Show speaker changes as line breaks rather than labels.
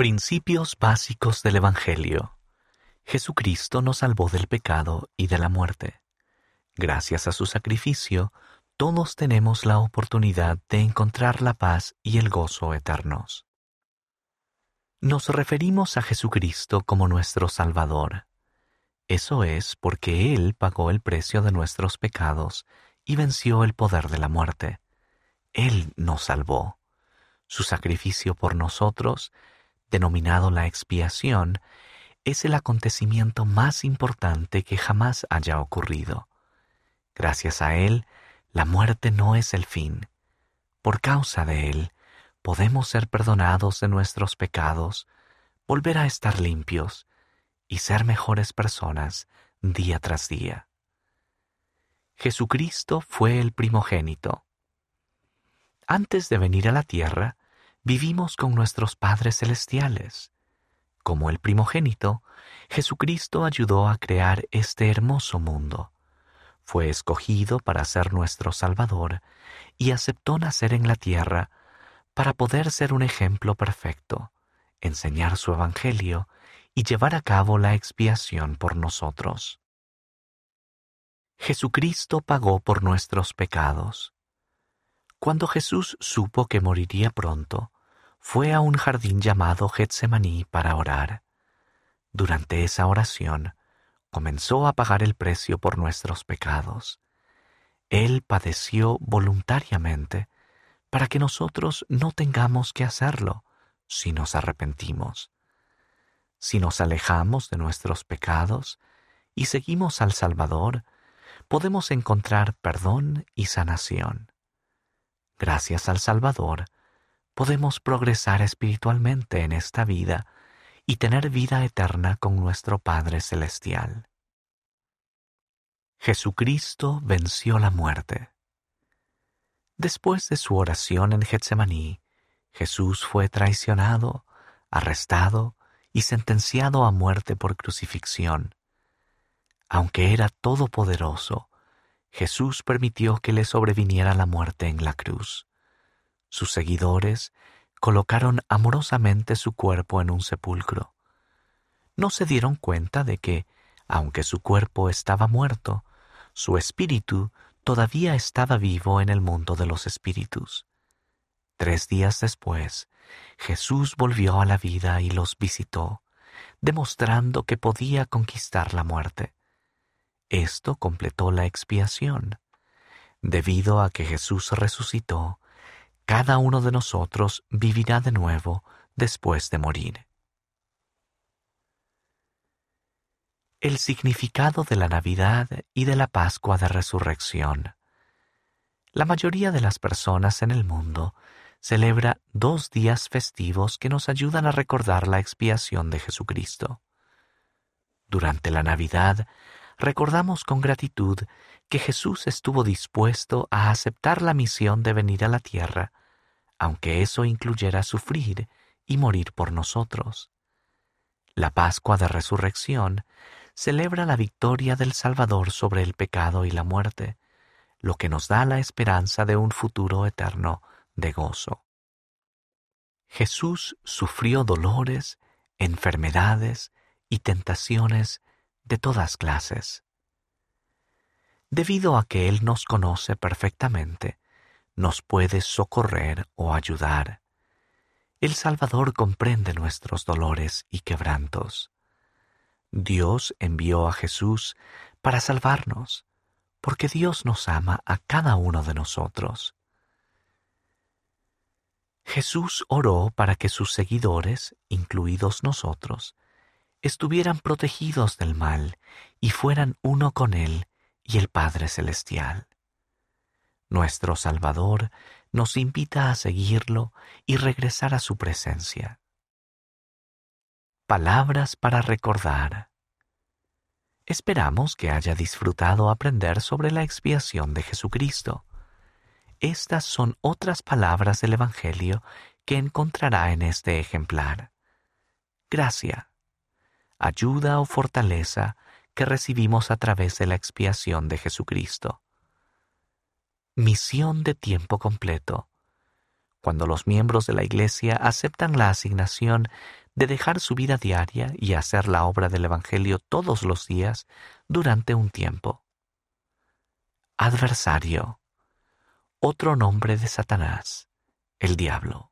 Principios básicos del Evangelio. Jesucristo nos salvó del pecado y de la muerte. Gracias a su sacrificio, todos tenemos la oportunidad de encontrar la paz y el gozo eternos. Nos referimos a Jesucristo como nuestro Salvador. Eso es porque Él pagó el precio de nuestros pecados y venció el poder de la muerte. Él nos salvó. Su sacrificio por nosotros, denominado la expiación, es el acontecimiento más importante que jamás haya ocurrido. Gracias a Él, la muerte no es el fin. Por causa de Él, podemos ser perdonados de nuestros pecados, volver a estar limpios y ser mejores personas día tras día. Jesucristo fue el primogénito. Antes de venir a la tierra, vivimos con nuestros padres celestiales. Como el primogénito, Jesucristo ayudó a crear este hermoso mundo. Fue escogido para ser nuestro Salvador y aceptó nacer en la tierra para poder ser un ejemplo perfecto, enseñar su Evangelio y llevar a cabo la expiación por nosotros. Jesucristo pagó por nuestros pecados. Cuando Jesús supo que moriría pronto, fue a un jardín llamado Getsemaní para orar. Durante esa oración, comenzó a pagar el precio por nuestros pecados. Él padeció voluntariamente para que nosotros no tengamos que hacerlo si nos arrepentimos. Si nos alejamos de nuestros pecados y seguimos al Salvador, podemos encontrar perdón y sanación. Gracias al Salvador, podemos progresar espiritualmente en esta vida y tener vida eterna con nuestro Padre Celestial. Jesucristo venció la muerte. Después de su oración en Getsemaní, Jesús fue traicionado, arrestado y sentenciado a muerte por crucifixión. Aunque era todopoderoso, Jesús permitió que le sobreviniera la muerte en la cruz. Sus seguidores colocaron amorosamente su cuerpo en un sepulcro. No se dieron cuenta de que, aunque su cuerpo estaba muerto, su espíritu todavía estaba vivo en el mundo de los espíritus. Tres días después, Jesús volvió a la vida y los visitó, demostrando que podía conquistar la muerte. Esto completó la expiación. Debido a que Jesús resucitó, cada uno de nosotros vivirá de nuevo después de morir. El significado de la Navidad y de la Pascua de Resurrección. La mayoría de las personas en el mundo celebra dos días festivos que nos ayudan a recordar la expiación de Jesucristo. Durante la Navidad recordamos con gratitud que Jesús estuvo dispuesto a aceptar la misión de venir a la tierra, aunque eso incluyera sufrir y morir por nosotros. La Pascua de Resurrección celebra la victoria del Salvador sobre el pecado y la muerte, lo que nos da la esperanza de un futuro eterno de gozo. Jesús sufrió dolores, enfermedades y tentaciones de todas clases. Debido a que Él nos conoce perfectamente, nos puede socorrer o ayudar. El Salvador comprende nuestros dolores y quebrantos. Dios envió a Jesús para salvarnos, porque Dios nos ama a cada uno de nosotros. Jesús oró para que sus seguidores, incluidos nosotros, estuvieran protegidos del mal y fueran uno con Él y el Padre Celestial. Nuestro Salvador nos invita a seguirlo y regresar a su presencia. Palabras para recordar. Esperamos que haya disfrutado aprender sobre la expiación de Jesucristo. Estas son otras palabras del Evangelio que encontrará en este ejemplar. Gracia ayuda o fortaleza que recibimos a través de la expiación de Jesucristo. Misión de tiempo completo. Cuando los miembros de la Iglesia aceptan la asignación de dejar su vida diaria y hacer la obra del Evangelio todos los días durante un tiempo. Adversario. Otro nombre de Satanás, el diablo.